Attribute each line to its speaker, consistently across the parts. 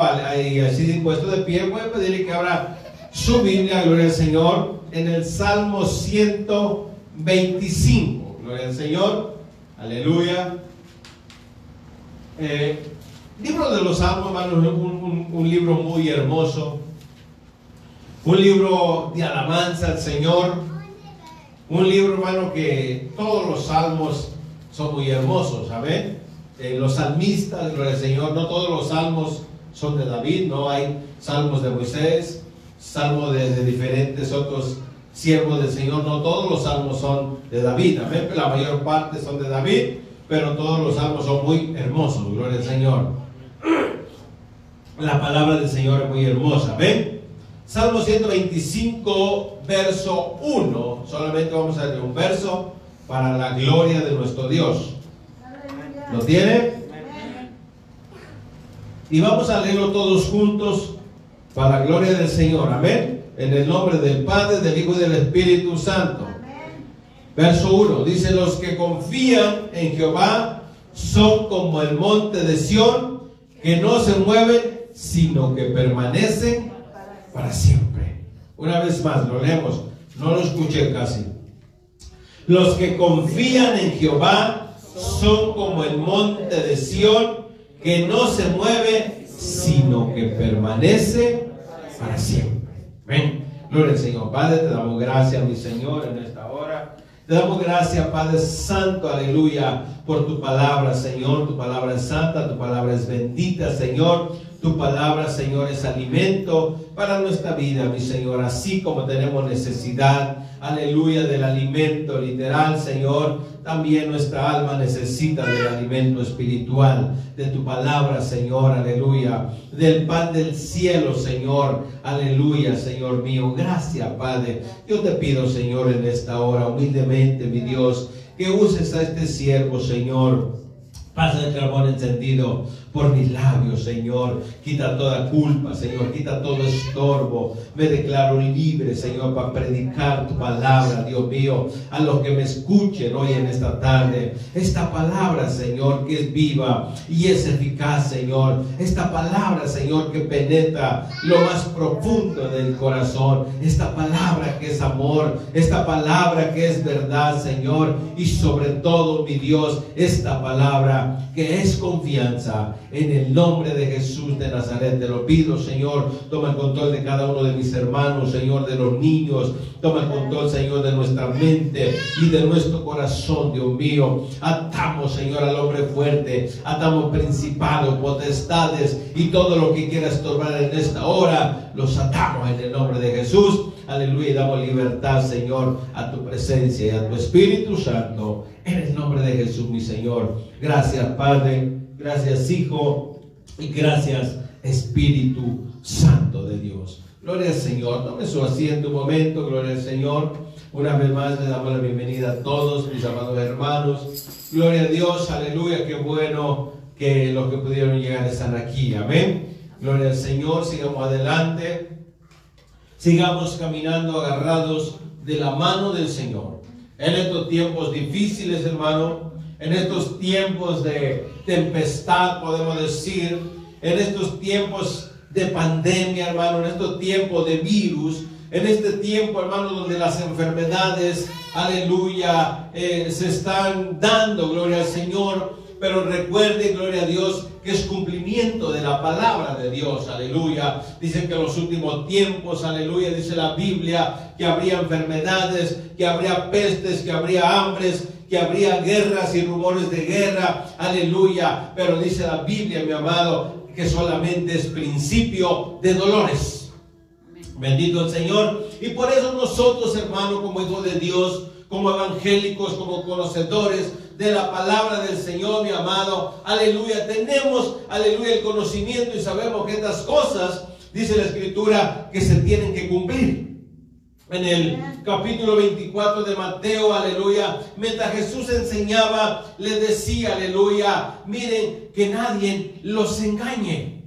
Speaker 1: y así dispuesto de pie, voy a pedirle que abra su Biblia, gloria al Señor, en el Salmo 125. Gloria al Señor, aleluya. Eh, libro de los Salmos, hermanos, un, un libro muy hermoso, un libro de alabanza al Señor, un libro, hermano, que todos los salmos son muy hermosos, ¿saben? Eh, los salmistas, gloria al Señor, no todos los salmos son de David, no hay salmos de Moisés, salmos de, diferentes otros siervos del Señor, no todos los salmos son de David, amén, la mayor parte son de David, pero todos los salmos son muy hermosos, gloria al Señor. La palabra del Señor es muy hermosa, ¿ven? Salmo 125, verso 1, solamente vamos a leer un verso para la gloria de nuestro Dios. ¿Lo tiene? Y vamos a leerlo todos juntos para la gloria del Señor. Amén. En el nombre del Padre, del Hijo y del Espíritu Santo. Verso 1. Dice, los que confían en Jehová son como el monte de Sión, que no se mueven, sino que permanecen para siempre. Una vez más, lo leemos. No lo escuché casi. Los que confían en Jehová son como el monte de Sión, que no se mueve, sino que permanece para siempre. Ven, gloria al Señor. Padre, te damos gracias, mi Señor, en esta hora. Te damos gracias, Padre Santo, aleluya, por tu palabra, Señor. Tu palabra es santa, tu palabra es bendita, Señor. Tu palabra, Señor, es alimento para nuestra vida, mi Señor. Así como tenemos necesidad, aleluya, del alimento literal, Señor, también nuestra alma necesita del alimento espiritual, de tu palabra, Señor, aleluya, del pan del cielo, Señor, aleluya, Señor mío. Gracias, Padre. Yo te pido, Señor, en esta hora, humildemente, mi Dios, que uses a este siervo, Señor. Pasa el carbón encendido por mis labios, Señor. Quita toda culpa, Señor. Quita todo estorbo. Me declaro libre, Señor, para predicar tu palabra, Dios mío, a los que me escuchen hoy en esta tarde. Esta palabra, Señor, que es viva y es eficaz, Señor. Esta palabra, Señor, que penetra lo más profundo del corazón. Esta palabra que es amor. Esta palabra que es verdad, Señor. Y sobre todo, mi Dios, esta palabra que es confianza en el nombre de Jesús de Nazaret te lo pido, Señor. Toma el control de cada uno de mis hermanos, Señor, de los niños. Toma el control, Señor, de nuestra mente y de nuestro corazón, Dios mío. Atamos, Señor, al hombre fuerte. Atamos principados, potestades y todo lo que quiera estorbar en esta hora. Los atamos en el nombre de Jesús. Aleluya. Y damos libertad, Señor, a tu presencia y a tu Espíritu Santo. En el nombre de Jesús, mi Señor. Gracias, Padre. Gracias Hijo y gracias Espíritu Santo de Dios. Gloria al Señor. Tome su asiento un momento. Gloria al Señor. Una vez más le damos la bienvenida a todos mis amados hermanos. Gloria a Dios. Aleluya. Qué bueno que los que pudieron llegar están aquí. Amén. Gloria al Señor. Sigamos adelante. Sigamos caminando agarrados de la mano del Señor. En estos tiempos difíciles, hermano, en estos tiempos de tempestad, podemos decir, en estos tiempos de pandemia, hermano, en estos tiempos de virus, en este tiempo, hermano, donde las enfermedades, aleluya, eh, se están dando, gloria al Señor. Pero recuerde, gloria a Dios, que es cumplimiento de la palabra de Dios, aleluya. Dicen que en los últimos tiempos, aleluya, dice la Biblia, que habría enfermedades, que habría pestes, que habría hambres, que habría guerras y rumores de guerra, aleluya. Pero dice la Biblia, mi amado, que solamente es principio de dolores. Bendito el Señor. Y por eso nosotros, hermano, como hijos de Dios, como evangélicos, como conocedores de la palabra del Señor, mi amado, aleluya, tenemos, aleluya, el conocimiento y sabemos que estas cosas, dice la Escritura, que se tienen que cumplir en el capítulo 24 de Mateo, aleluya, mientras Jesús enseñaba, le decía, aleluya, miren que nadie los engañe.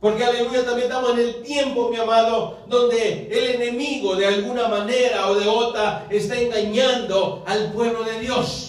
Speaker 1: Porque aleluya, también estamos en el tiempo, mi amado, donde el enemigo de alguna manera o de otra está engañando al pueblo de Dios.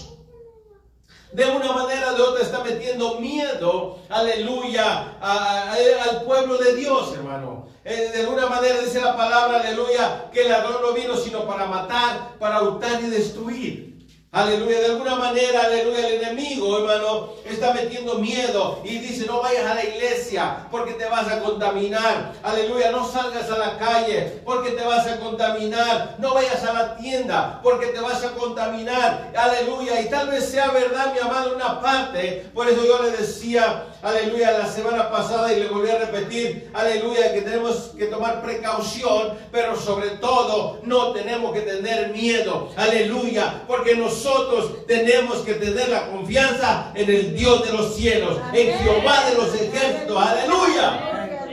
Speaker 1: De una manera o de otra está metiendo miedo, aleluya, al pueblo de Dios, hermano. Eh, de alguna manera dice la palabra, aleluya, que el ladrón no vino sino para matar, para hurtar y destruir. Aleluya, de alguna manera, aleluya, el enemigo, hermano, está metiendo miedo y dice, no vayas a la iglesia porque te vas a contaminar. Aleluya, no salgas a la calle porque te vas a contaminar. No vayas a la tienda porque te vas a contaminar. Aleluya, y tal vez sea verdad, mi amado, una parte. Por eso yo le decía, aleluya, la semana pasada y le volví a repetir, aleluya, que tenemos que tomar precaución, pero sobre todo no tenemos que tener miedo. Aleluya, porque nos nosotros tenemos que tener la confianza en el Dios de los cielos, en Jehová de los ejércitos. Aleluya.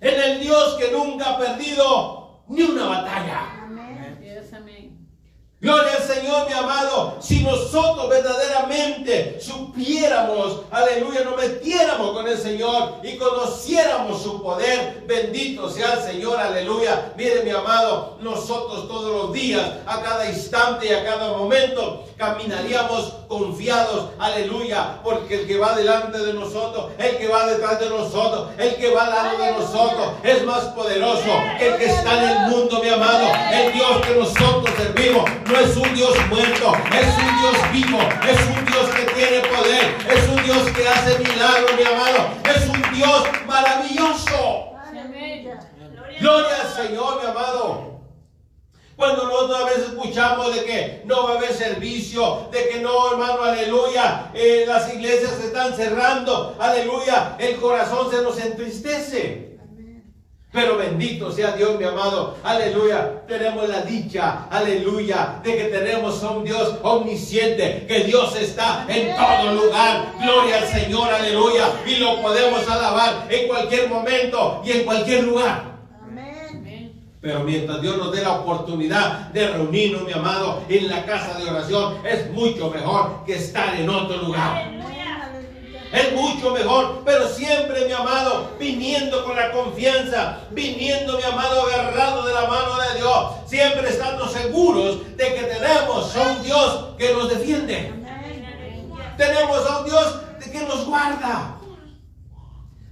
Speaker 1: En el Dios que nunca ha perdido ni una batalla. Gloria al Señor, mi amado. Si nosotros verdaderamente supiéramos, aleluya, nos metiéramos con el Señor y conociéramos su poder, bendito sea el Señor, aleluya. Mire, mi amado, nosotros todos los días, a cada instante y a cada momento, caminaríamos confiados, aleluya, porque el que va delante de nosotros, el que va detrás de nosotros, el que va al lado de nosotros, es más poderoso que el que está en el mundo, mi amado. El Dios que nosotros servimos no es un Dios muerto, es un Dios vivo, es un Dios que tiene poder, es un Dios que hace milagros, mi amado, es un Dios maravilloso. Gloria al Señor, mi amado. Cuando nosotros a veces escuchamos de que no va a haber servicio, de que no, hermano, aleluya, eh, las iglesias se están cerrando, aleluya, el corazón se nos entristece. Pero bendito sea Dios, mi amado. Aleluya. Tenemos la dicha, aleluya, de que tenemos a un Dios omnisciente, que Dios está en todo lugar. Gloria al Señor, aleluya. Y lo podemos alabar en cualquier momento y en cualquier lugar. Pero mientras Dios nos dé la oportunidad de reunirnos, mi amado, en la casa de oración, es mucho mejor que estar en otro lugar. Es mucho mejor, pero siempre, mi amado, viniendo con la confianza, viniendo, mi amado, agarrado de la mano de Dios, siempre estando seguros de que tenemos a un Dios que nos defiende. Tenemos a un Dios que nos guarda.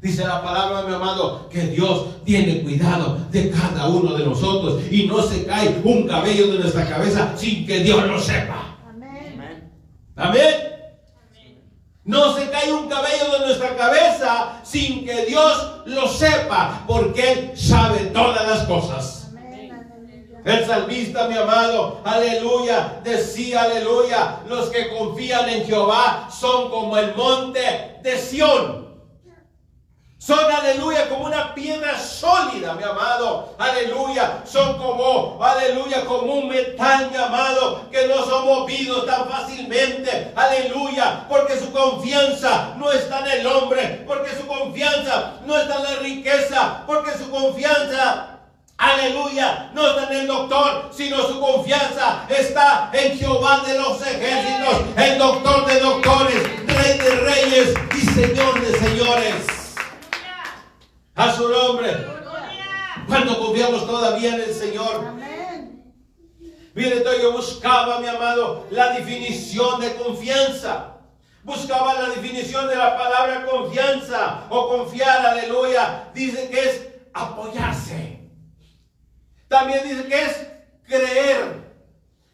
Speaker 1: Dice la palabra, mi amado, que Dios tiene cuidado de cada uno de nosotros y no se cae un cabello de nuestra cabeza sin que Dios lo sepa. Amén. Amén. No se cae un cabello de nuestra cabeza sin que Dios lo sepa, porque Él sabe todas las cosas. El salmista, mi amado, aleluya, decía, aleluya, los que confían en Jehová son como el monte de Sión son, aleluya, como una piedra sólida, mi amado. Aleluya. Son como, aleluya, como un metal, mi amado, que no son movidos tan fácilmente. Aleluya. Porque su confianza no está en el hombre. Porque su confianza no está en la riqueza. Porque su confianza Aleluya, no está en el doctor, sino su confianza está en Jehová de los ejércitos, el doctor de doctores, rey de reyes y señor de señores. A su nombre. Cuando confiamos todavía en el Señor. Mire, yo buscaba, mi amado, la definición de confianza. Buscaba la definición de la palabra confianza o confiar, aleluya. Dice que es apoyarse. También dice que es creer.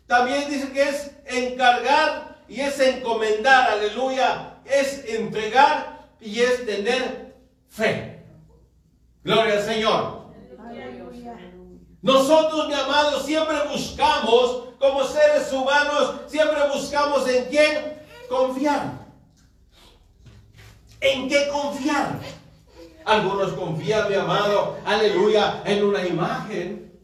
Speaker 1: También dice que es encargar y es encomendar, aleluya. Es entregar y es tener fe. Gloria al Señor. Nosotros, mi amado, siempre buscamos, como seres humanos, siempre buscamos en quién confiar. ¿En qué confiar? Algunos confían, mi amado, aleluya, en una imagen.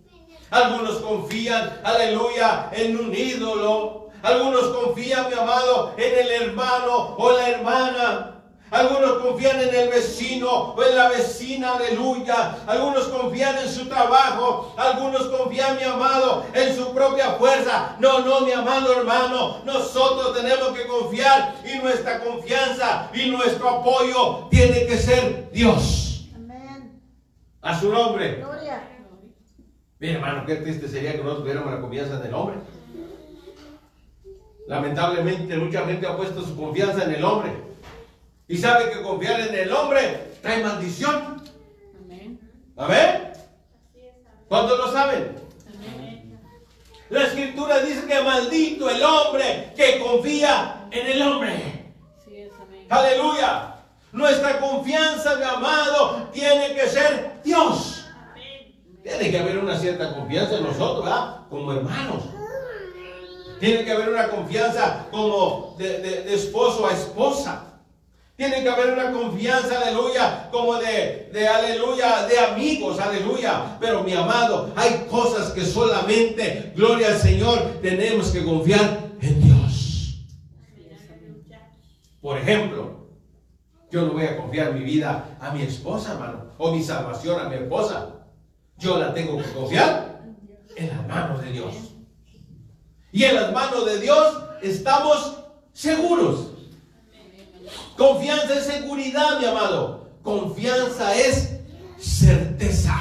Speaker 1: Algunos confían, aleluya, en un ídolo. Algunos confían, mi amado, en el hermano o la hermana. Algunos confían en el vecino o en la vecina, aleluya. Algunos confían en su trabajo. Algunos confían, mi amado, en su propia fuerza. No, no, mi amado hermano. Nosotros tenemos que confiar y nuestra confianza y nuestro apoyo tiene que ser Dios. Amén. A su nombre. Gloria. Mi hermano, qué triste sería que nosotros tuviéramos la confianza en el hombre. Lamentablemente mucha gente ha puesto su confianza en el hombre. Y sabe que confiar en el hombre trae maldición.
Speaker 2: Amén.
Speaker 1: ¿Amén? ¿Cuántos lo saben?
Speaker 2: Amén.
Speaker 1: La escritura dice que maldito el hombre que confía en el hombre.
Speaker 2: Sí es, amén.
Speaker 1: Aleluya. Nuestra confianza, mi amado, tiene que ser Dios. Tiene que haber una cierta confianza en nosotros, ¿verdad? Como hermanos. Tiene que haber una confianza como de, de- de esposo a esposa. Tiene que haber una confianza, aleluya, como de, de aleluya, de amigos, aleluya. Pero mi amado, hay cosas que solamente, gloria al Señor, tenemos que confiar en Dios. Por ejemplo, yo no voy a confiar mi vida a mi esposa, hermano, o mi salvación a mi esposa. Yo la tengo que confiar en las manos de Dios. Y en las manos de Dios estamos seguros. Confianza es seguridad, mi amado. Confianza es certeza.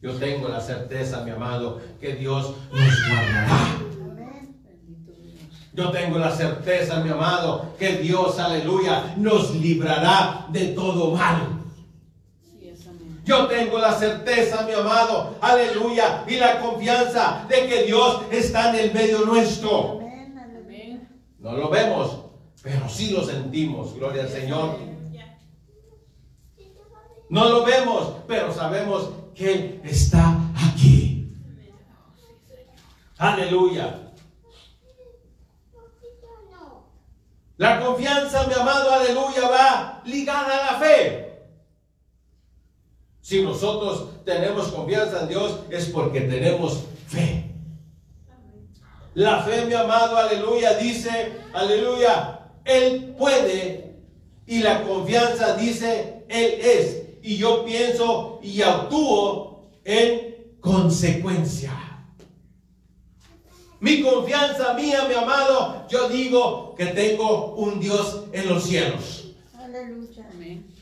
Speaker 1: Yo tengo la certeza, mi amado, que Dios nos guardará. Yo tengo la certeza, mi amado, que Dios, aleluya, nos librará de todo mal. Yo tengo la certeza, mi amado, aleluya, y la confianza de que Dios está en el medio nuestro. No lo vemos, pero sí lo sentimos, gloria al Señor. No lo vemos, pero sabemos que Él está aquí. Aleluya. La confianza, mi amado, aleluya, va ligada a la fe. Si nosotros tenemos confianza en Dios es porque tenemos fe. La fe, mi amado, aleluya, dice, aleluya, Él puede. Y la confianza dice, Él es. Y yo pienso y actúo en consecuencia. Mi confianza mía, mi amado, yo digo que tengo un Dios en los cielos.
Speaker 3: Aleluya.
Speaker 2: Amén.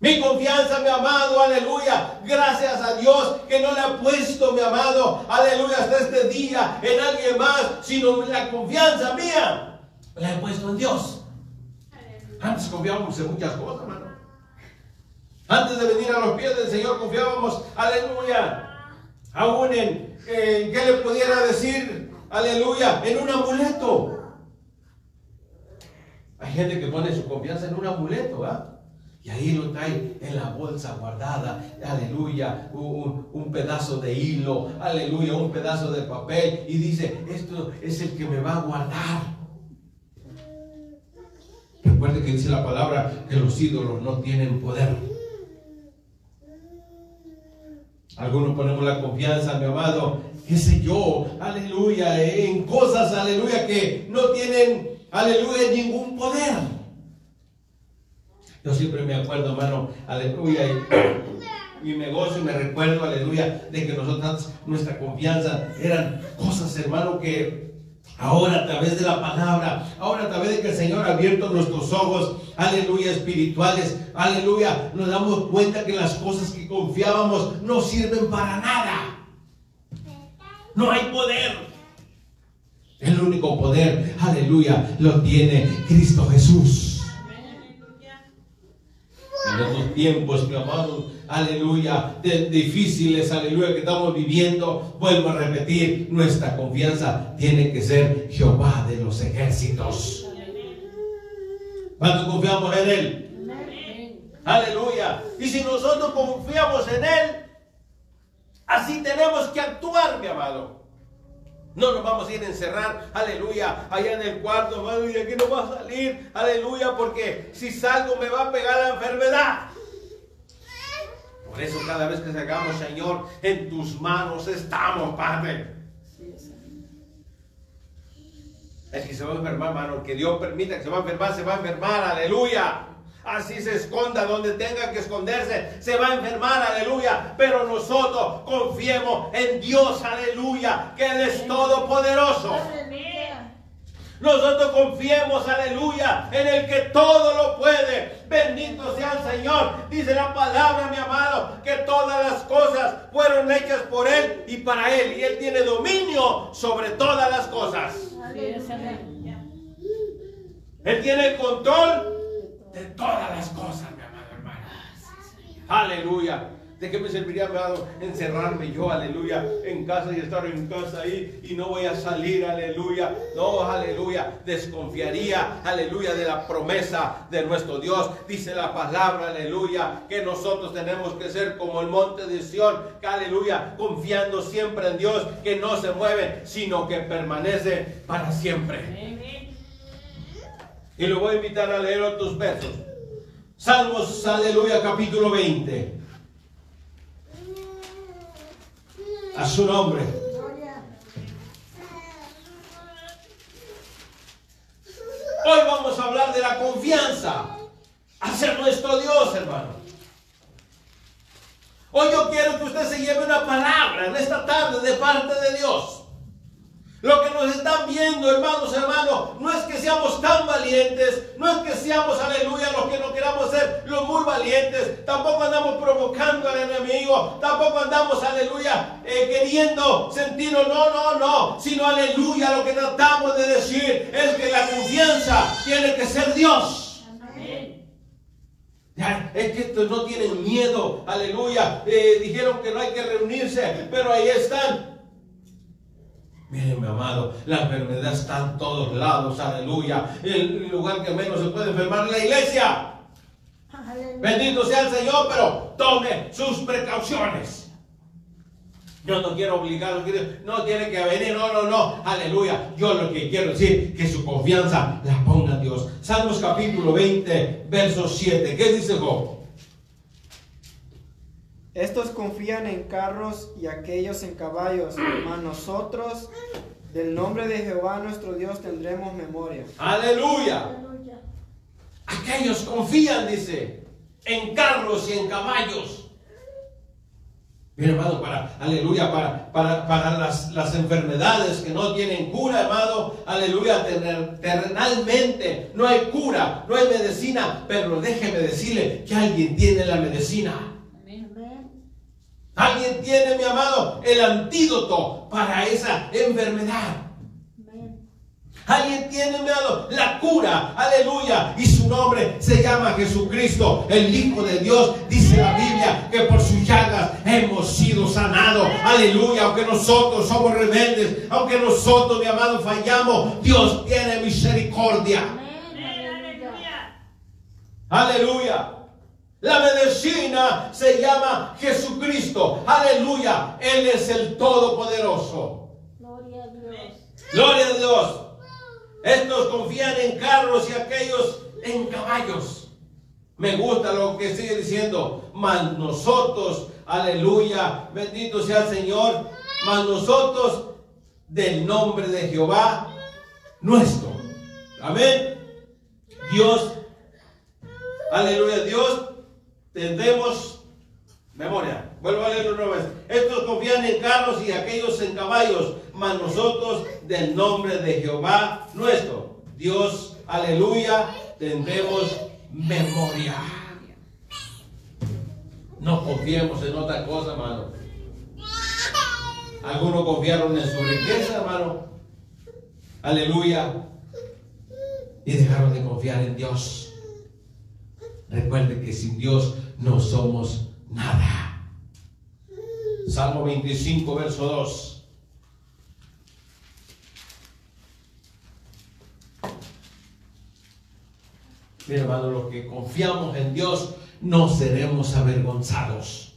Speaker 1: Mi confianza, mi amado, aleluya. Gracias a Dios que no le ha puesto, mi amado, aleluya, hasta este día en alguien más, sino la confianza mía la he puesto en Dios. Antes confiábamos en muchas cosas, hermano. Antes de venir a los pies del Señor confiábamos, aleluya, aún en, en qué le pudiera decir, aleluya, en un amuleto. Hay gente que pone su confianza en un amuleto, ¿verdad? Y ahí lo trae en la bolsa guardada, aleluya, un, un pedazo de hilo, aleluya, un pedazo de papel y dice, esto es el que me va a guardar. Recuerde que dice la palabra que los ídolos no tienen poder. Algunos ponemos la confianza, mi amado, qué sé yo, aleluya, en cosas, aleluya, que no tienen, aleluya, ningún poder. Yo siempre me acuerdo, hermano, aleluya, y mi negocio y me recuerdo, aleluya, de que nosotros, nuestra confianza eran cosas, hermano, que ahora a través de la palabra, ahora a través de que el Señor ha abierto nuestros ojos, aleluya, espirituales, aleluya, nos damos cuenta que las cosas que confiábamos no sirven para nada. No hay poder. El único poder, aleluya, lo tiene Cristo Jesús. En estos tiempos, mi amado, aleluya, de- difíciles, aleluya, que estamos viviendo, vuelvo a repetir, nuestra confianza tiene que ser Jehová de los ejércitos. ¿Cuánto confiamos en Él? Aleluya. Y si nosotros confiamos en Él, así tenemos que actuar, mi amado. No nos vamos a ir a encerrar, aleluya, allá en el cuarto, hermano, y aquí no va a salir, aleluya, porque si salgo me va a pegar la enfermedad. Por eso cada vez que salgamos, Señor, en tus manos estamos, Padre. El que se va a enfermar, hermano, que Dios permita que se va a enfermar, se va a enfermar, aleluya. Así se esconda donde tenga que esconderse, se va a enfermar, aleluya. Pero nosotros confiemos en Dios, aleluya, que Él es todopoderoso. Nosotros confiemos, aleluya, en el que todo lo puede. Bendito sea el Señor. Dice la palabra, mi amado, que todas las cosas fueron hechas por Él y para Él. Y Él tiene dominio sobre todas las cosas. Él tiene el control de todas las cosas, mi amado hermano. Aleluya. ¿De qué me serviría, amado, encerrarme yo, aleluya, en casa y estar en casa ahí y no voy a salir, aleluya? No, aleluya. Desconfiaría, aleluya, de la promesa de nuestro Dios. Dice la palabra, aleluya, que nosotros tenemos que ser como el monte de Sión, que, aleluya, confiando siempre en Dios, que no se mueve, sino que permanece para siempre.
Speaker 2: Amén.
Speaker 1: Y lo voy a invitar a leer otros versos. Salmos, aleluya, capítulo 20. A su nombre. Hoy vamos a hablar de la confianza hacia nuestro Dios, hermano. Hoy yo quiero que usted se lleve una palabra en esta tarde de parte de Dios. Lo que nos están viendo, hermanos, hermanos, no es que seamos tan valientes, no es que seamos, aleluya, los que no queramos ser los muy valientes, tampoco andamos provocando al enemigo, tampoco andamos, aleluya, eh, queriendo sentirnos, no, no, no, sino, aleluya, lo que tratamos de decir es que la confianza tiene que ser Dios. Es que estos no tienen miedo, aleluya. Eh, dijeron que no hay que reunirse, pero ahí están. Miren, mi amado, la enfermedad está en todos lados, aleluya. El lugar que menos se puede enfermar es la iglesia. Bendito sea el Señor, pero tome sus precauciones. Yo no quiero obligar, no, tiene que venir, no, no, no, aleluya. Yo lo que quiero decir que su confianza la ponga en Dios. Salmos capítulo 20, verso 7. ¿Qué dice Job?
Speaker 3: Estos confían en carros y aquellos en caballos, mas nosotros del nombre de Jehová nuestro Dios tendremos memoria.
Speaker 1: Aleluya. Aquellos confían, dice, en carros y en caballos. Mira, hermano, para, aleluya, para, para, para las, las enfermedades que no tienen cura, hermano, aleluya, tener- terrenalmente no hay cura, no hay medicina, pero déjeme decirle que alguien tiene la medicina. Alguien tiene, mi amado, el antídoto para esa enfermedad. Alguien tiene, mi amado, la cura, aleluya, y su nombre se llama Jesucristo, el Hijo de Dios. Dice la Biblia que por sus llagas hemos sido sanados, aleluya. Aunque nosotros somos rebeldes, aunque nosotros, mi amado, fallamos, Dios tiene misericordia. Aleluya. La medicina se llama Jesucristo. Aleluya. Él es el Todopoderoso.
Speaker 4: Gloria a Dios.
Speaker 1: Gloria a Dios. Estos confían en carros y aquellos en caballos. Me gusta lo que sigue diciendo. Mas nosotros, aleluya, bendito sea el Señor. Mas nosotros, del nombre de Jehová, nuestro. Amén. Dios, aleluya, Dios, tendremos memoria. Vuelvo a leerlo una vez. Estos confían en carros y aquellos en caballos, mas nosotros del nombre de Jehová nuestro. Dios, aleluya, tendremos memoria. No confiemos en otra cosa, hermano. Algunos confiaron en su riqueza, hermano. Aleluya. Y dejaron de confiar en Dios. Recuerde que sin Dios no somos nada. Salmo 25, verso 2. Mira, hermano, los que confiamos en Dios no seremos avergonzados.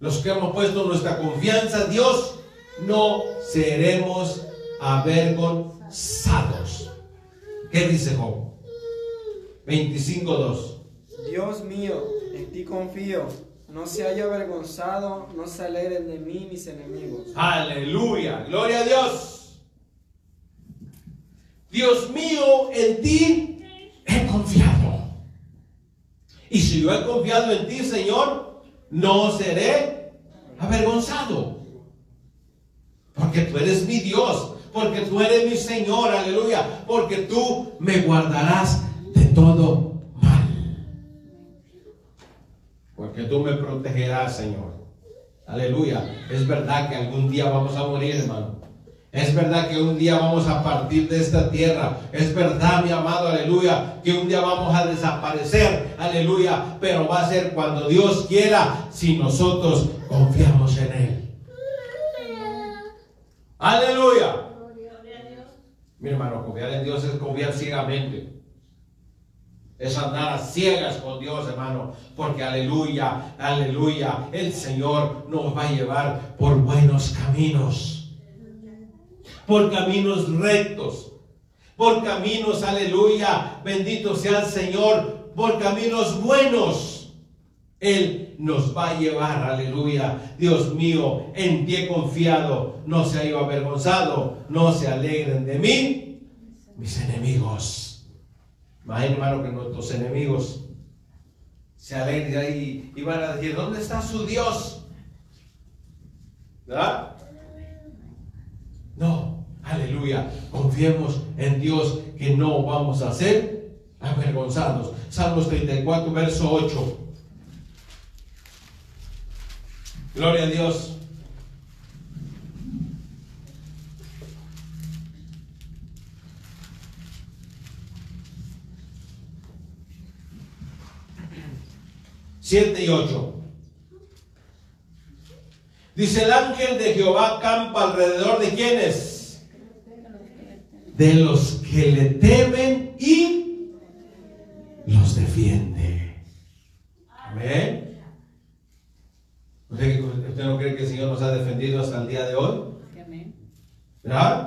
Speaker 1: Los que hemos puesto nuestra confianza en Dios no seremos avergonzados. ¿Qué dice Job? 25, 2.
Speaker 3: Dios mío, en ti confío. No se haya avergonzado, no se alegren de mí mis enemigos.
Speaker 1: Aleluya, gloria a Dios. Dios mío, en ti he confiado. Y si yo he confiado en ti, Señor, no seré avergonzado. Porque tú eres mi Dios, porque tú eres mi Señor, aleluya, porque tú me guardarás todo mal. Porque tú me protegerás, Señor. Aleluya. Es verdad que algún día vamos a morir, hermano. Es verdad que un día vamos a partir de esta tierra. Es verdad, mi amado, aleluya, que un día vamos a desaparecer, aleluya. Pero va a ser cuando Dios quiera, si nosotros confiamos en Él. Aleluya. Mi hermano, confiar en Dios es confiar ciegamente. Es andar a ciegas con Dios, hermano. Porque aleluya, aleluya, el Señor nos va a llevar por buenos caminos. Por caminos rectos. Por caminos, aleluya, bendito sea el Señor. Por caminos buenos. Él nos va a llevar, aleluya. Dios mío, en ti he confiado. No se haya avergonzado. No se alegren de mí, mis enemigos. Imagínate, hermano, que nuestros enemigos se alegran y, y van a decir, ¿dónde está su Dios? ¿Verdad? No, aleluya. Confiemos en Dios que no vamos a ser avergonzados. Salmos 34, verso 8. Gloria a Dios. Siete y ocho. Dice el ángel de Jehová campa alrededor de quienes? De los que le temen y los defiende. Amén. ¿Usted, usted no cree que el Señor nos ha defendido hasta el día de hoy? ¿Verdad?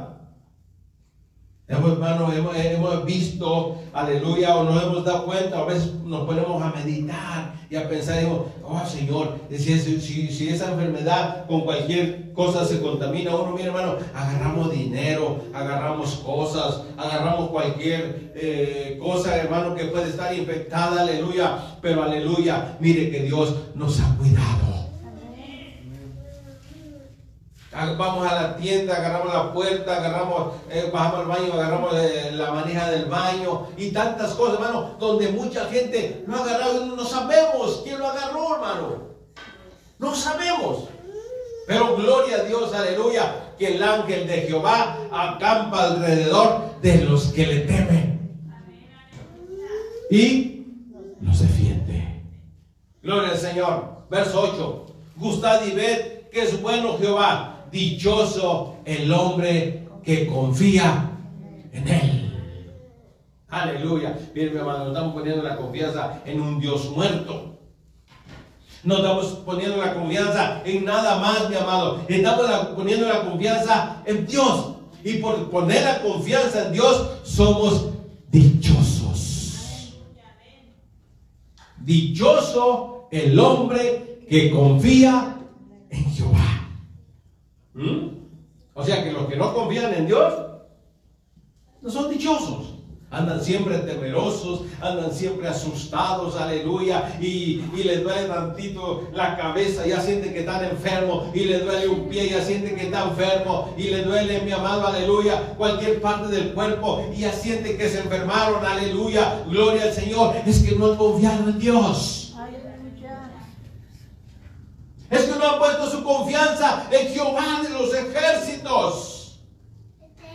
Speaker 1: Hermano, hemos, hemos visto, aleluya, o nos hemos dado cuenta, a veces nos ponemos a meditar y a pensar, digo, oh Señor, si, esa enfermedad con cualquier cosa se contamina, uno, mira hermano, agarramos dinero, agarramos cosas, agarramos cualquier eh, cosa, hermano, que puede estar infectada, aleluya, pero aleluya, mire que Dios nos ha cuidado. Vamos a la tienda, agarramos la puerta, agarramos, eh, bajamos al baño, agarramos eh, la manija del baño y tantas cosas, hermano, donde mucha gente lo ha agarrado, no sabemos quién lo agarró, hermano. No sabemos. Pero gloria a Dios, aleluya, que el ángel de Jehová acampa alrededor de los que le temen. Y los defiende. Gloria al Señor. Verso 8. Gustad y ved que es bueno Jehová dichoso el hombre que confía en él. Aleluya. Miren, mi hermano, no estamos poniendo la confianza en un Dios muerto. No estamos poniendo la confianza en nada más, mi amado. Estamos poniendo la confianza en Dios. Y por poner la confianza en Dios, somos dichosos. Dichoso el hombre que confía O sea que los que no confían en Dios no son dichosos. Andan siempre temerosos, andan siempre asustados, aleluya, y, y les duele tantito la cabeza, ya sienten que están enfermos, y les duele un pie, ya sienten que está enfermo, y les duele, mi amado, aleluya, cualquier parte del cuerpo, y ya sienten que se enfermaron, aleluya, gloria al Señor, es que no han confiado en Dios. Es que no ha puesto su confianza en Jehová de los ejércitos.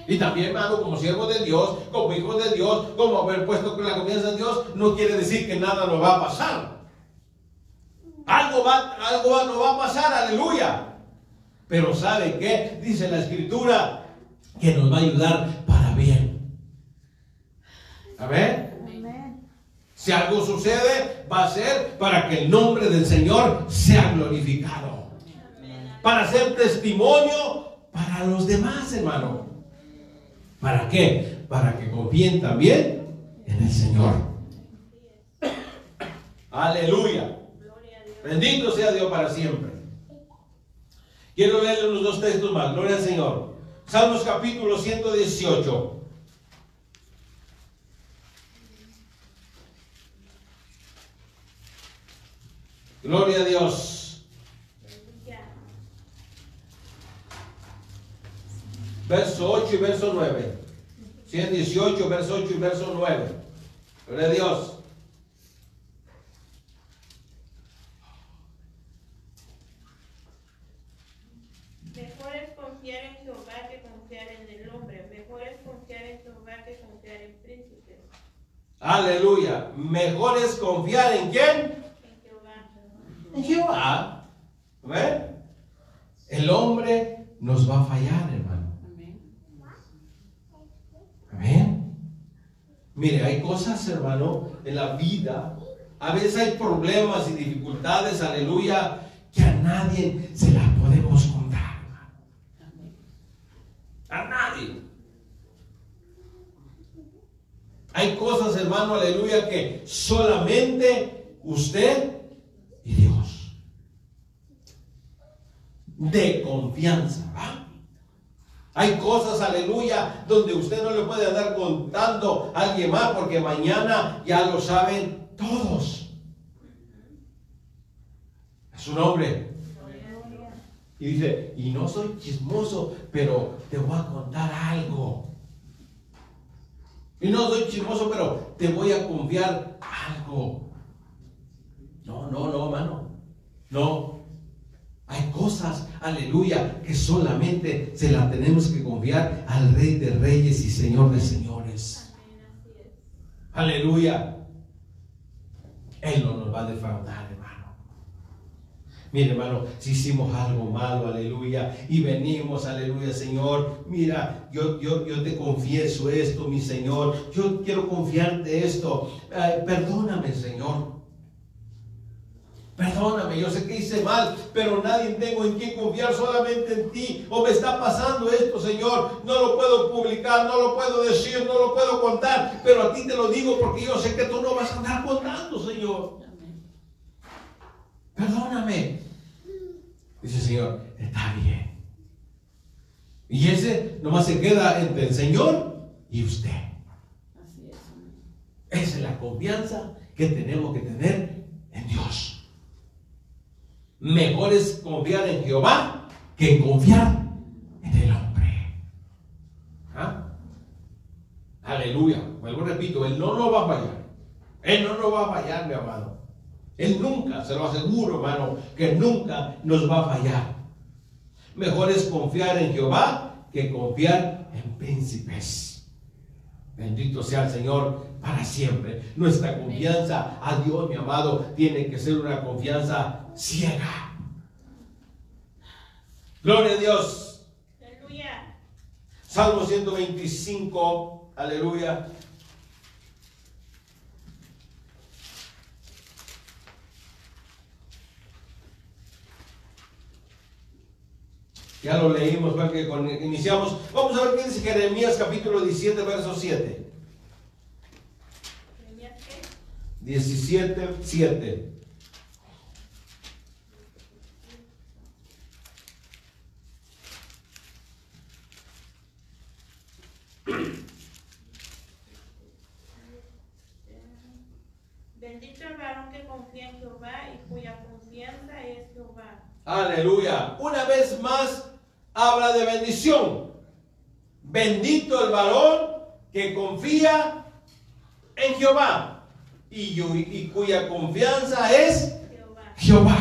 Speaker 1: Y también, hermano, como siervo de Dios, como hijo de Dios, como haber puesto la confianza en Dios, no quiere decir que nada nos va a pasar. Algo va, algo no va a pasar, aleluya. Pero ¿sabe qué? Dice la escritura que nos va a ayudar para bien. Amén. Si algo sucede, va a ser para que el nombre del Señor sea glorificado. Para ser testimonio para los demás, hermano. ¿Para qué? Para que confíen también en el Señor. Aleluya. Bendito sea Dios para siempre. Quiero leerle unos dos textos más. Gloria al Señor. Salmos capítulo 118. Gloria a Dios. Verso 8 y verso 9. 118, verso 8 y verso 9. Gloria a Dios.
Speaker 4: Mejor es confiar en Jehová que confiar en el hombre. Mejor es confiar en Jehová que confiar en príncipes.
Speaker 1: Aleluya. Mejor es confiar en quién?
Speaker 4: En Jehová.
Speaker 1: En Jehová. ¿Ven? El hombre nos va a fallar, hermano.
Speaker 2: Amén.
Speaker 1: Amén. Mire, hay cosas, hermano, en la vida. A veces hay problemas y dificultades, aleluya, que a nadie se las podemos contar. A nadie. Hay cosas, hermano, aleluya, que solamente usted y Dios. De confianza, ¿va? Hay cosas, aleluya, donde usted no le puede andar contando a alguien más porque mañana ya lo saben todos. Es su nombre. Y dice, y no soy chismoso, pero te voy a contar algo. Y no soy chismoso, pero te voy a confiar algo. No, no, no, hermano. No. Hay cosas, aleluya, que solamente se las tenemos que confiar al Rey de Reyes y Señor de Señores. Aleluya. Él no nos va a defraudar, hermano. Mire, hermano, si hicimos algo malo, aleluya, y venimos, aleluya, Señor, mira, yo, yo, yo te confieso esto, mi Señor, yo quiero confiarte esto, perdóname, Señor. Perdóname, yo sé que hice mal, pero nadie tengo en quien confiar, solamente en ti. O me está pasando esto, Señor. No lo puedo publicar, no lo puedo decir, no lo puedo contar, pero a ti te lo digo porque yo sé que tú no vas a andar contando, Señor. Perdóname. Dice el Señor, está bien. Y ese nomás se queda entre el Señor y usted.
Speaker 2: Así es.
Speaker 1: Esa es la confianza que tenemos que tener en Dios. Mejor es confiar en Jehová que confiar en el hombre. ¿Ah? Aleluya. Vuelvo repito, Él no nos va a fallar. Él no nos va a fallar, mi amado. Él nunca, se lo aseguro, hermano, que nunca nos va a fallar. Mejor es confiar en Jehová que confiar en príncipes. Bendito sea el Señor para siempre. Nuestra confianza a Dios, mi amado, tiene que ser una confianza ciega. Gloria a Dios.
Speaker 4: Aleluya.
Speaker 1: Salmo 125, aleluya. Ya lo leímos, que iniciamos. Vamos a ver qué dice Jeremías capítulo 17, verso 7.
Speaker 4: Jeremías, ¿qué?
Speaker 1: 17, 7.
Speaker 4: Bendito el varón que confía en Jehová y cuya confianza es Jehová.
Speaker 1: Aleluya. Una vez más habla de bendición. Bendito el varón que confía en Jehová y, cuya confianza es
Speaker 4: Jehová.
Speaker 1: Jehová.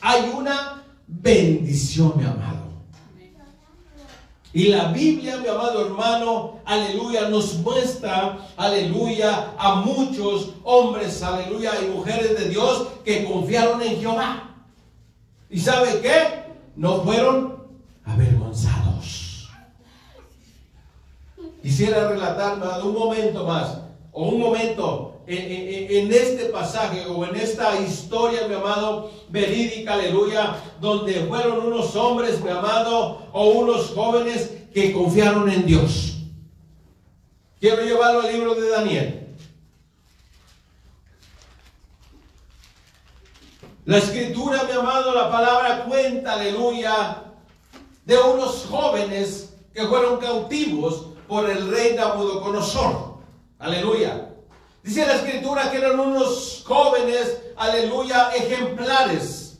Speaker 1: Hay una bendición, mi amado. Y la Biblia, mi amado hermano, aleluya, nos muestra, aleluya, a muchos hombres, aleluya, y mujeres de Dios que confiaron en Jehová. ¿Y sabe qué? No fueron avergonzados. Quisiera relatar un momento más, o un momento en, en- en este pasaje o en esta historia, mi amado, verídica, aleluya, donde fueron unos hombres, mi amado, o unos jóvenes que confiaron en Dios. Quiero llevarlo al libro de Daniel. La escritura, mi amado, la palabra cuenta, aleluya, de unos jóvenes que fueron cautivos por el rey Nabucodonosor. Aleluya. Dice la escritura que eran unos jóvenes, aleluya, ejemplares.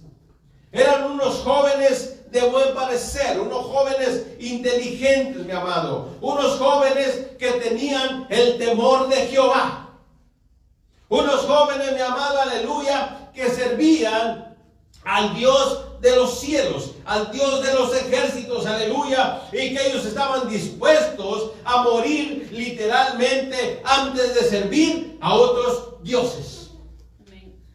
Speaker 1: Eran unos jóvenes de buen parecer, unos jóvenes inteligentes, mi amado, unos jóvenes que tenían el temor de Jehová. Unos jóvenes, mi amado, aleluya, que servían al Dios de los cielos, al Dios de los ejércitos, aleluya, y que ellos estaban dispuestos a morir literalmente antes de servir a otros dioses.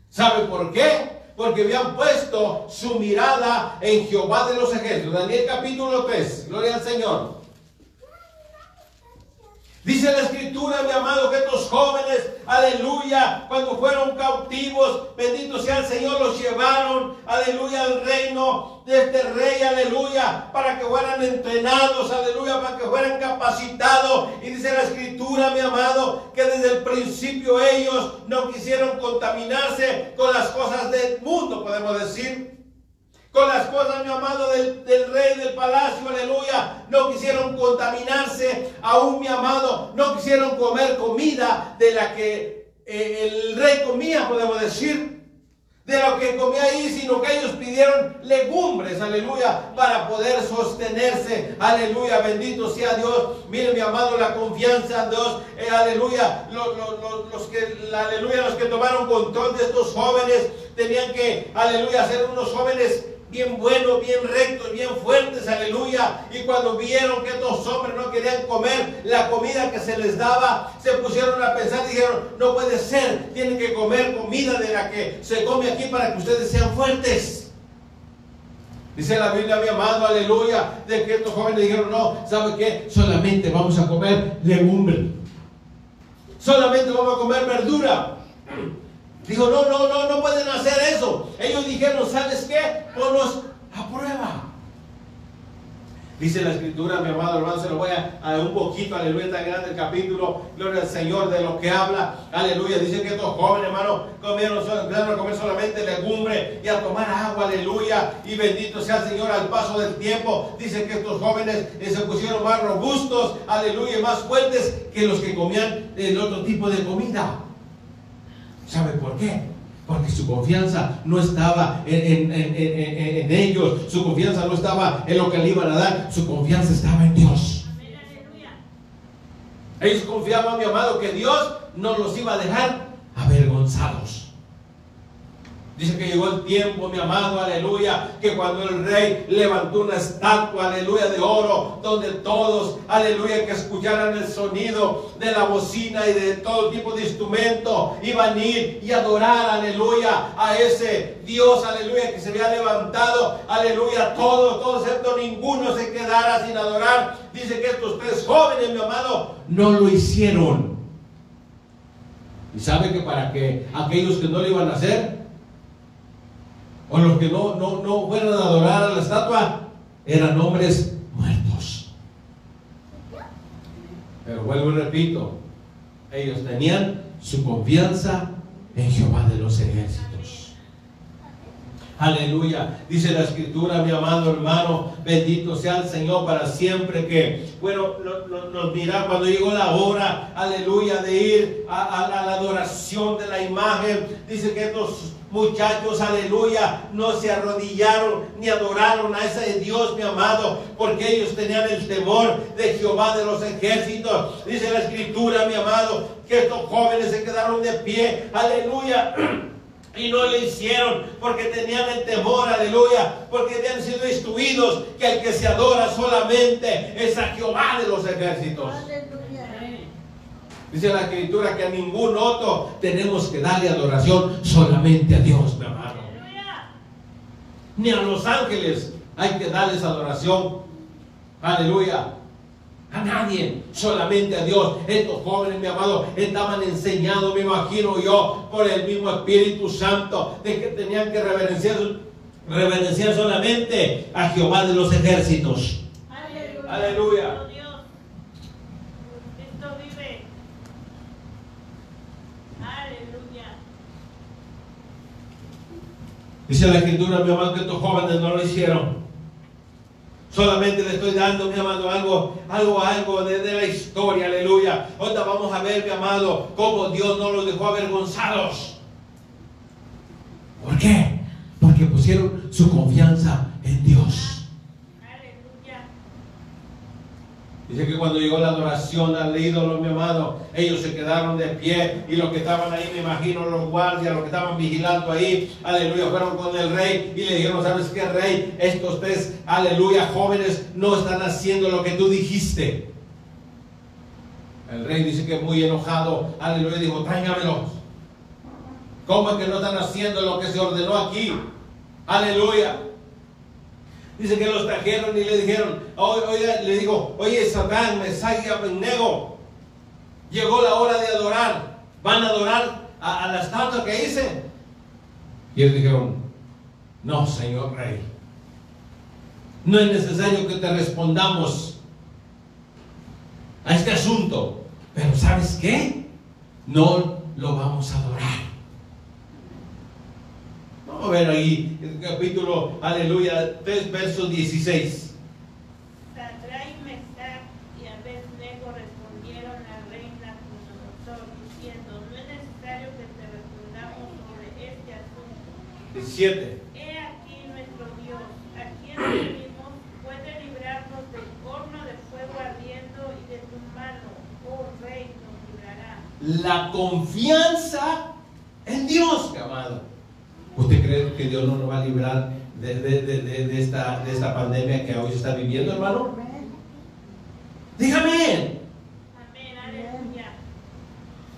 Speaker 1: ¿Sabe por qué? Porque habían puesto su mirada en Jehová de los ejércitos. Daniel capítulo 3, gloria al Señor. Dice la escritura, mi amado, que estos jóvenes, aleluya, cuando fueron cautivos, bendito sea el Señor, los llevaron, aleluya, al reino de este rey, aleluya, para que fueran entrenados, aleluya, para que fueran capacitados. Y dice la escritura, mi amado, que desde el principio ellos no quisieron contaminarse con las cosas del mundo, podemos decir con las cosas, mi amado, del, rey del palacio, aleluya. No quisieron contaminarse, aún mi amado, no quisieron comer comida de la que eh, el rey comía, podemos decir, de lo que comía ahí, sino que ellos pidieron legumbres, aleluya, para poder sostenerse, aleluya, bendito sea Dios. Mire, mi amado, la confianza en Dios, eh, aleluya, los, los, los, que, aleluya, los que tomaron control de estos jóvenes, tenían que, aleluya, ser unos jóvenes bien buenos, bien rectos, bien fuertes, aleluya. Y cuando vieron que estos hombres no querían comer la comida que se les daba, se pusieron a pensar y dijeron, no puede ser, tienen que comer comida de la que se come aquí para que ustedes sean fuertes. Dice la Biblia, mi amado, aleluya, de que estos jóvenes dijeron, no, ¿sabe qué? Solamente vamos a comer legumbre. Solamente vamos a comer verdura. Dijo, no, no, no, no pueden hacer eso. Ellos dijeron, ¿sabes qué? Ponlos a prueba. Dice la escritura, mi amado hermano, se lo voy a, a un poquito, aleluya, tan grande el capítulo, gloria al Señor de lo que habla, aleluya. Dice que estos jóvenes, hermano, comieron, a comer solamente legumbre y a tomar agua, aleluya. Y bendito sea el Señor al paso del tiempo. Dice que estos jóvenes eh, se pusieron más robustos, aleluya, más fuertes que los que comían el otro tipo de comida. ¿Sabe por qué? Porque su confianza no estaba en, en, en, en, ellos, su confianza no estaba en lo que le iban a dar, su confianza estaba en Dios. Ellos confiaban, mi amado, que Dios no los iba a dejar avergonzados. Dice que llegó el tiempo, mi amado, aleluya, que cuando el rey levantó una estatua, aleluya, de oro, donde todos, aleluya, que escucharan el sonido de la bocina y de todo tipo de instrumento, iban a ir y adorar, aleluya, a ese Dios, aleluya, que se había levantado, aleluya, todos, todos, excepto ninguno se quedara sin adorar. Dice que estos tres jóvenes, mi amado, no lo hicieron. Y sabe que para que aquellos que no lo iban a hacer, o los que no, no, no a adorar a la estatua eran hombres muertos. Pero vuelvo y repito, ellos tenían su confianza en Jehová de los ejércitos. Aleluya. Dice la escritura, mi amado hermano, bendito sea el Señor para siempre que, bueno, nos mira cuando llegó la hora, aleluya, de ir a, a, a la adoración de la imagen. Dice que estos muchachos, aleluya, no se arrodillaron ni adoraron a ese Dios, mi amado, porque ellos tenían el temor de Jehová de los ejércitos. Dice la escritura, mi amado, que estos jóvenes se quedaron de pie, aleluya. Y no lo hicieron porque tenían el temor, aleluya, porque habían sido instruidos que el que se adora solamente es a Jehová de los ejércitos. Dice la escritura que a ningún otro tenemos que darle adoración, solamente a Dios, mi amado. Ni a los ángeles hay que darles adoración. Aleluya. A nadie, solamente a Dios. Estos jóvenes, mi amado, estaban enseñados, me imagino yo, por el mismo Espíritu Santo, de que tenían que reverenciar, reverenciar solamente a Jehová de los ejércitos.
Speaker 4: Aleluya.
Speaker 1: Aleluya.
Speaker 4: Dios. Cristo vive. Aleluya.
Speaker 1: Dice la escritura, mi amado, que estos jóvenes no lo hicieron. Solamente le estoy dando, mi amado, algo, algo, algo de, de la historia, aleluya. Ahorita vamos a ver, mi amado, cómo Dios no los dejó avergonzados. ¿Por qué? Porque pusieron su confianza en Dios. Dice que cuando llegó la adoración al ídolo, mi amado, ellos se quedaron de pie y los que estaban ahí, me imagino, los guardias, los que estaban vigilando ahí, aleluya, fueron con el rey y le dijeron, ¿sabes qué, rey? Estos tres, aleluya, jóvenes, no están haciendo lo que tú dijiste. El rey dice que muy enojado, aleluya, dijo, tráigamelos. ¿Cómo es que no están haciendo lo que se ordenó aquí? Aleluya. Dice que los trajeron y le dijeron, oye, le digo, oye, Satán, Mesach y Abednego, llegó la hora de adorar. ¿Van a adorar a, a la estatua que hice? Y ellos dijeron, no, señor rey. No es necesario que te respondamos a este asunto. Pero ¿sabes qué? No lo vamos a adorar. Vamos a ver ahí el capítulo, aleluya, 3 versos 16.
Speaker 4: Sadrach, Mesach y Abednego respondieron al rey Nabucodonosor, diciendo, no es necesario que te respondamos sobre este asunto.
Speaker 1: 17.
Speaker 4: He aquí nuestro Dios, a quien servimos, puede librarnos del horno de fuego ardiendo y de tu mano, oh rey, nos librará.
Speaker 1: La confianza en Dios, amado. ¿Usted cree que Dios no nos va a librar de, de- de- de- de esta, de esta pandemia que hoy se está viviendo, hermano? Dígame.
Speaker 4: Amén, aleluya.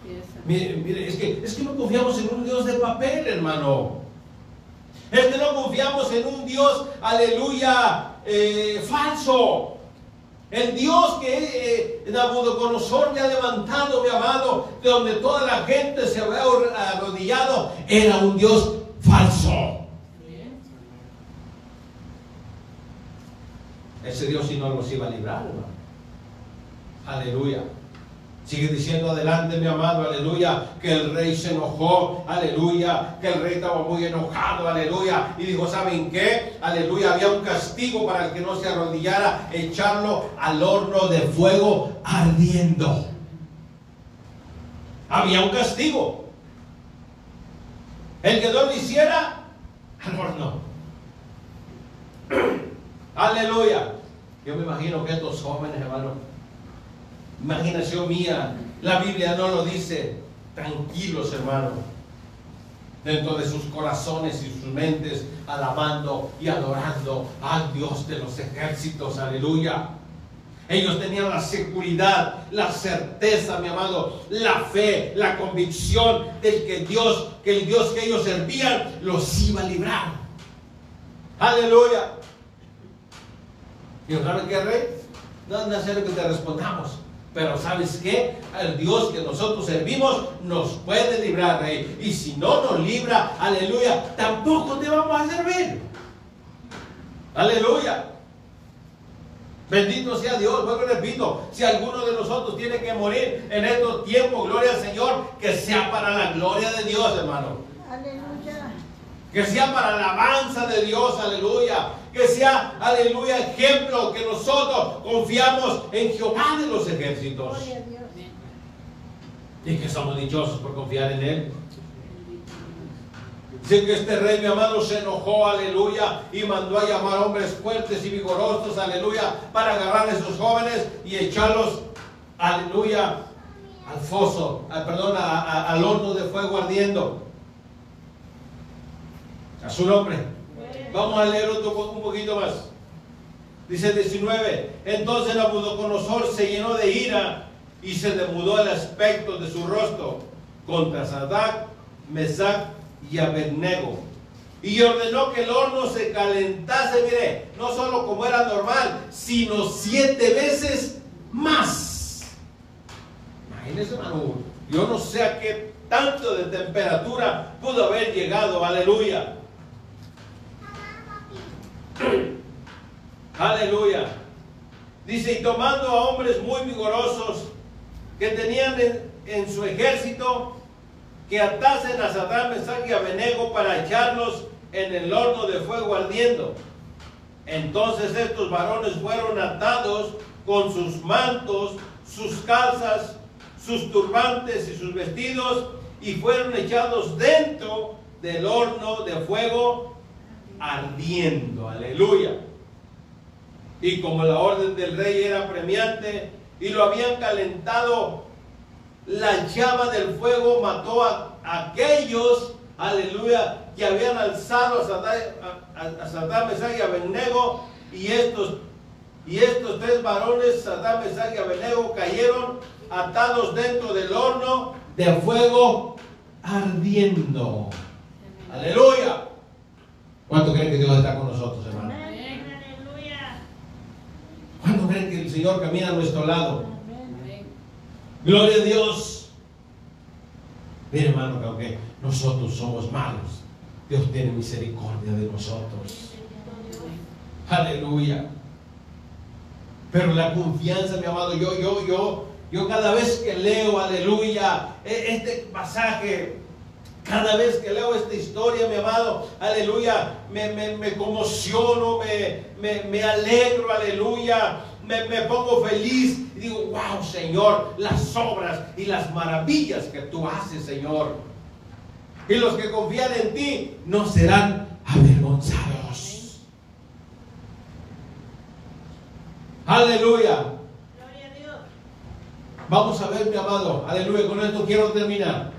Speaker 2: Empieza.
Speaker 1: Mire, mire, es que, es que no confiamos en un Dios de papel, hermano. Es que no confiamos en un Dios, aleluya, eh, falso. El Dios que eh, Nabucodonosor me ha levantado, mi amado, de donde toda la gente se había arrodillado, era un Dios falso. Ese Dios sí no los iba a librar. Aleluya. Sigue diciendo adelante, mi amado, aleluya, que el rey se enojó, aleluya, que el rey estaba muy enojado, aleluya, y dijo, ¿saben qué? Aleluya, había un castigo para el que no se arrodillara, echarlo al horno de fuego ardiendo. Había un castigo. El que no lo hiciera, al horno. Aleluya. Yo me imagino que estos jóvenes, hermano, imaginación mía, la Biblia no lo dice, tranquilos, hermano, dentro de sus corazones y sus mentes, alabando y adorando al Dios de los ejércitos, aleluya. Ellos tenían la seguridad, la certeza, mi amado, la fe, la convicción de que Dios, que el Dios que ellos servían, los iba a librar. Aleluya. Y ¿sabes qué, rey? No es necesario que te respondamos. Pero ¿sabes qué? El Dios que nosotros servimos nos puede librar, rey. Y si no nos libra, aleluya, tampoco te vamos a servir. Aleluya. Bendito sea Dios, vuelvo y repito, si alguno de nosotros tiene que morir en estos tiempos, gloria al Señor, que sea para la gloria de Dios, hermano.
Speaker 5: Aleluya.
Speaker 1: Que sea para la alabanza de Dios, aleluya. Que sea, aleluya, ejemplo que nosotros confiamos en Jehová de los ejércitos.
Speaker 5: Gloria a Dios.
Speaker 1: Y que somos dichosos por confiar en Él. Dice que este rey, mi amado, se enojó, aleluya, y mandó a llamar hombres fuertes y vigorosos, aleluya, para agarrar a esos jóvenes y echarlos, aleluya, al foso, ah, perdón, al horno de fuego ardiendo. A su nombre. Vamos a leer otro, un poquito más. Dice 19. Entonces Nabucodonosor se llenó de ira y se demudó el aspecto de su rostro contra Sadak, Mesach y Abednego. Y ordenó que el horno se calentase, mire, no solo como era normal, sino siete veces más. Imagínense, hermano, yo no sé a qué tanto de temperatura pudo haber llegado, aleluya. Aleluya. Dice, y tomando a hombres muy vigorosos que tenían en, en su ejército, que atasen a Sadán, Mesach y Abednego para echarlos en el horno de fuego ardiendo. Entonces estos varones fueron atados con sus mantos, sus calzas, sus turbantes y sus vestidos y fueron echados dentro del horno de fuego ardiendo. Aleluya. Y como la orden del rey era premiante y lo habían calentado, la llama del fuego mató a, aquellos, aleluya, que habían alzado a Satán, a, a Satán Mesach y Abednego, y estos, y estos tres varones, Satán, Mesach y Abednego, cayeron atados dentro del horno de fuego ardiendo. Aleluya. ¿Cuánto creen que Dios está con nosotros, hermano? ¿Cuánto creen que el Señor camina a nuestro lado? Gloria a Dios. Mire, hermano, que aunque nosotros somos malos, Dios tiene misericordia de nosotros. Aleluya. Pero la confianza, mi amado, yo, yo, yo, yo cada vez que leo, aleluya, e- este pasaje, cada vez que leo esta historia, mi amado, aleluya, me, me, me conmociono, me, me, me alegro, aleluya, me, me pongo feliz y digo, wow, Señor, las obras y las maravillas que tú haces, Señor. Y los que confían en ti no serán avergonzados. Aleluya.
Speaker 4: Gloria a Dios.
Speaker 1: Vamos a ver, mi amado. Aleluya. Con esto quiero terminar.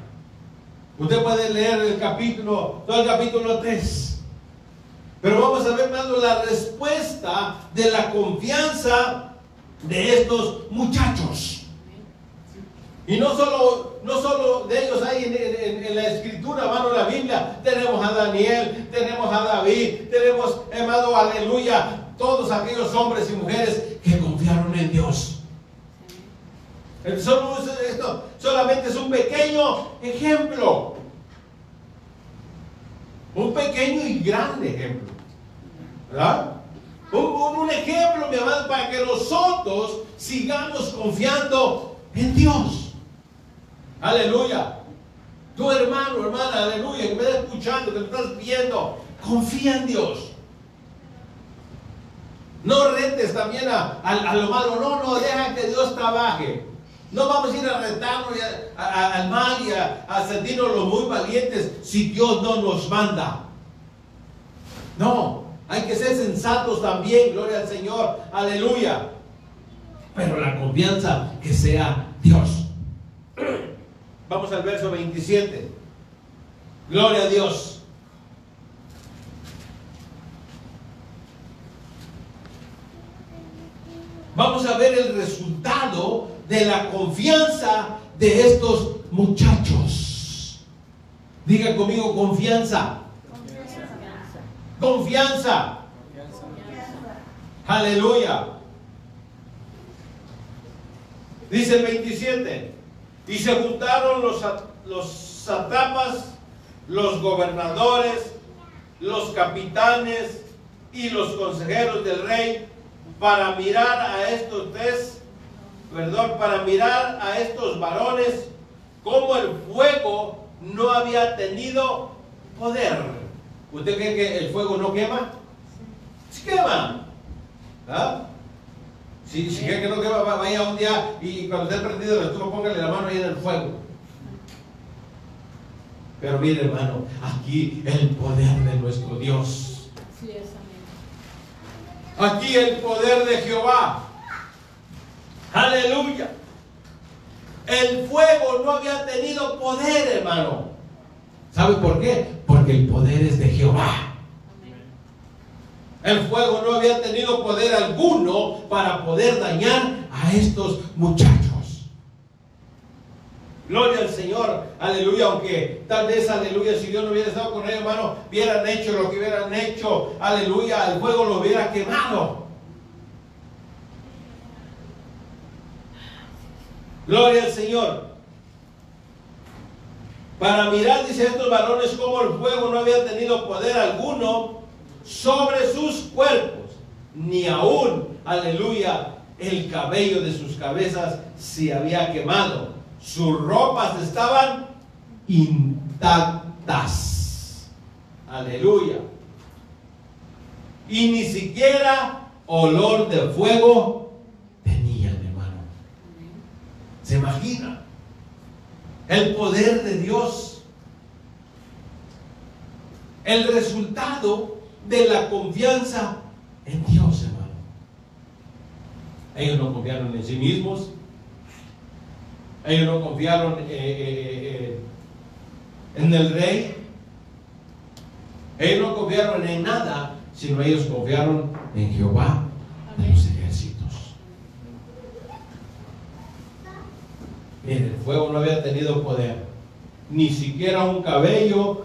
Speaker 1: Usted puede leer el capítulo, todo el capítulo 3. Pero vamos a ver, hermano, la respuesta de la confianza de estos muchachos. Y no solo, no solo de ellos hay en, la escritura, hermano, la Biblia. Tenemos a Daniel, tenemos a David, tenemos, hermano, aleluya, todos aquellos hombres y mujeres que confiaron en Dios. Solo- esto solamente es un pequeño ejemplo. Un pequeño y grande ejemplo. ¿Verdad? Un, ejemplo, mi amado, para que nosotros sigamos confiando en Dios. Aleluya. Tu hermano, hermana, aleluya, que me está escuchando, que me estás viendo, confía en Dios. No rentes también a, lo malo, no, no, deja que Dios trabaje. No vamos a ir a retarnos y a- al mal y a, a sentirnos los muy valientes si Dios no nos manda. No, hay que ser sensatos también, gloria al Señor, aleluya. Pero la confianza que sea Dios. Vamos al verso 27. Gloria a Dios. Vamos a ver el resultado de la confianza de estos muchachos. Diga conmigo confianza. Confianza. Aleluya. Dice el 27. Y se juntaron los, los satrapas, los gobernadores, los capitanes y los consejeros del rey para mirar a estos tres, perdón, para mirar a estos varones como el fuego no había tenido poder. ¿Usted cree que el fuego no quema? Sí quema. ¿Ah? Si, si cree que no quema, va- vaya un día y cuando esté prendido el estufa, póngale la mano ahí en el fuego. Pero mire, hermano, aquí el poder de nuestro Dios.
Speaker 2: Así es, amén.
Speaker 1: Aquí el poder de Jehová. Aleluya. El fuego no había tenido poder, hermano. ¿Sabe por qué? Porque el poder es de Jehová. El fuego no había tenido poder alguno para poder dañar a estos muchachos. Gloria al Señor, aleluya, aunque tal vez, aleluya, si Dios no hubiera estado con ellos, hermano, hubieran hecho lo que hubieran hecho, aleluya, el fuego lo hubiera quemado. Gloria al Señor. Para mirar, dice estos varones, como el fuego no había tenido poder alguno sobre sus cuerpos, ni aún, aleluya, el cabello de sus cabezas se había quemado. Sus ropas estaban intactas. Aleluya. Y ni siquiera olor de fuego tenían, hermano. ¿Se imagina? El poder de Dios. El resultado de la confianza en Dios, hermano. Ellos no confiaron en sí mismos. Ellos no confiaron eh, eh, eh, en el rey. Ellos no confiaron en nada, sino ellos confiaron en Jehová de los ejércitos. Miren, el fuego no había tenido poder. Ni siquiera un cabello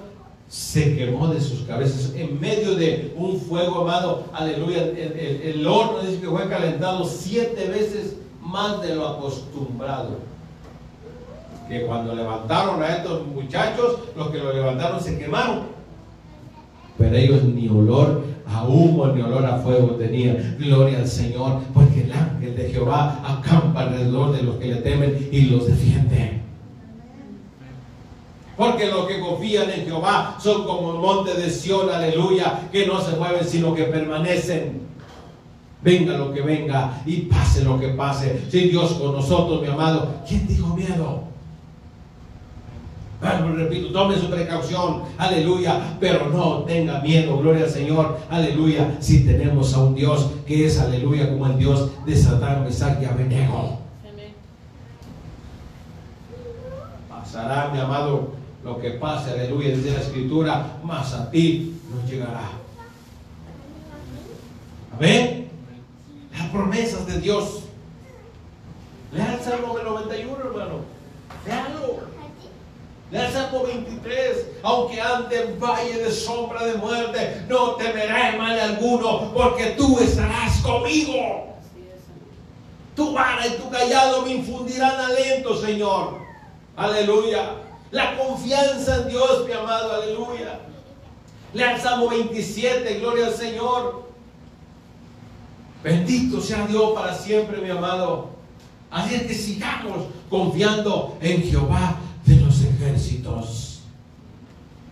Speaker 1: se quemó de sus cabezas en medio de un fuego, amado. Aleluya. El, el- el horno dice que fue calentado siete veces más de lo acostumbrado. Que cuando levantaron a estos muchachos, los que lo levantaron se quemaron. Pero ellos ni olor a humo ni olor a fuego tenían. Gloria al Señor, porque el ángel de Jehová acampa alrededor de los que le temen y los defiende. Porque los que confían en Jehová son como el monte de Sión, aleluya, que no se mueven sino que permanecen. Venga lo que venga y pase lo que pase. Si Dios con nosotros, mi amado, ¿quién dijo miedo? Y repito, tome su precaución, aleluya, pero no tenga miedo, gloria al Señor, aleluya, si tenemos a un Dios que es, aleluya, como el Dios de Satán, Mesach y Abednego. Pasará, mi amado, lo que pase, aleluya, desde la escritura, más a ti nos llegará. Amén. Las promesas de Dios. Lea el Salmo del 91, hermano. Léalo. El Salmo 23. Aunque ande en valle de sombra de muerte, no temeré mal alguno, porque tú estarás conmigo. Tu vara y tu callado me infundirán aliento, Señor. Aleluya. La confianza en Dios, mi amado, aleluya. Lea el Salmo 27, gloria al Señor. Bendito sea Dios para siempre, mi amado. Así que sigamos confiando en Jehová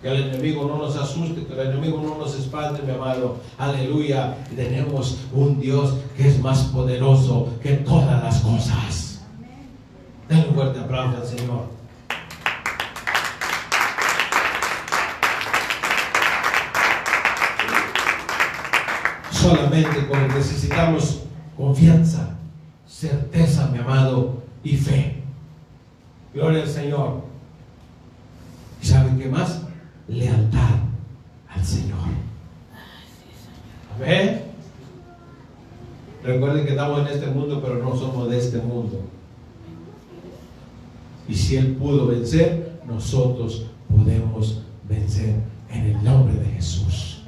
Speaker 1: Que el enemigo no nos asuste, que el enemigo no nos espante, mi amado. Aleluya. Tenemos un Dios que es más poderoso que todas las cosas. Denle un fuerte aplauso al Señor. Solamente cuando necesitamos confianza, certeza, mi amado, y fe. Gloria al Señor. ¿Y saben qué más? Lealtad al Señor. Amén. Recuerden que estamos en este mundo, pero no somos de este mundo. Y si Él pudo vencer, nosotros podemos vencer en el nombre de Jesús.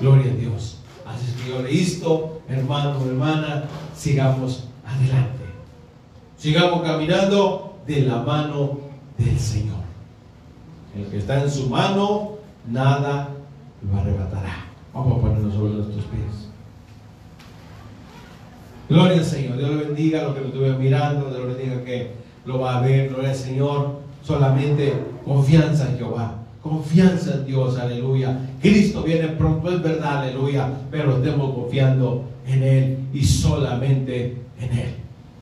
Speaker 1: Gloria a Dios. Así es que yo le insto, hermano, hermana, sigamos adelante. Sigamos caminando de la mano del Señor. El que está en su mano, nada lo arrebatará. Vamos a ponernos sobre nuestros pies. Gloria al Señor. Dios le bendiga a los que lo estuve mirando. Dios le bendiga que lo va a ver. Gloria al Señor. Solamente confianza en Jehová. Confianza en Dios. Aleluya. Cristo viene pronto, es verdad. Aleluya. Pero estemos confiando en Él y solamente en Él.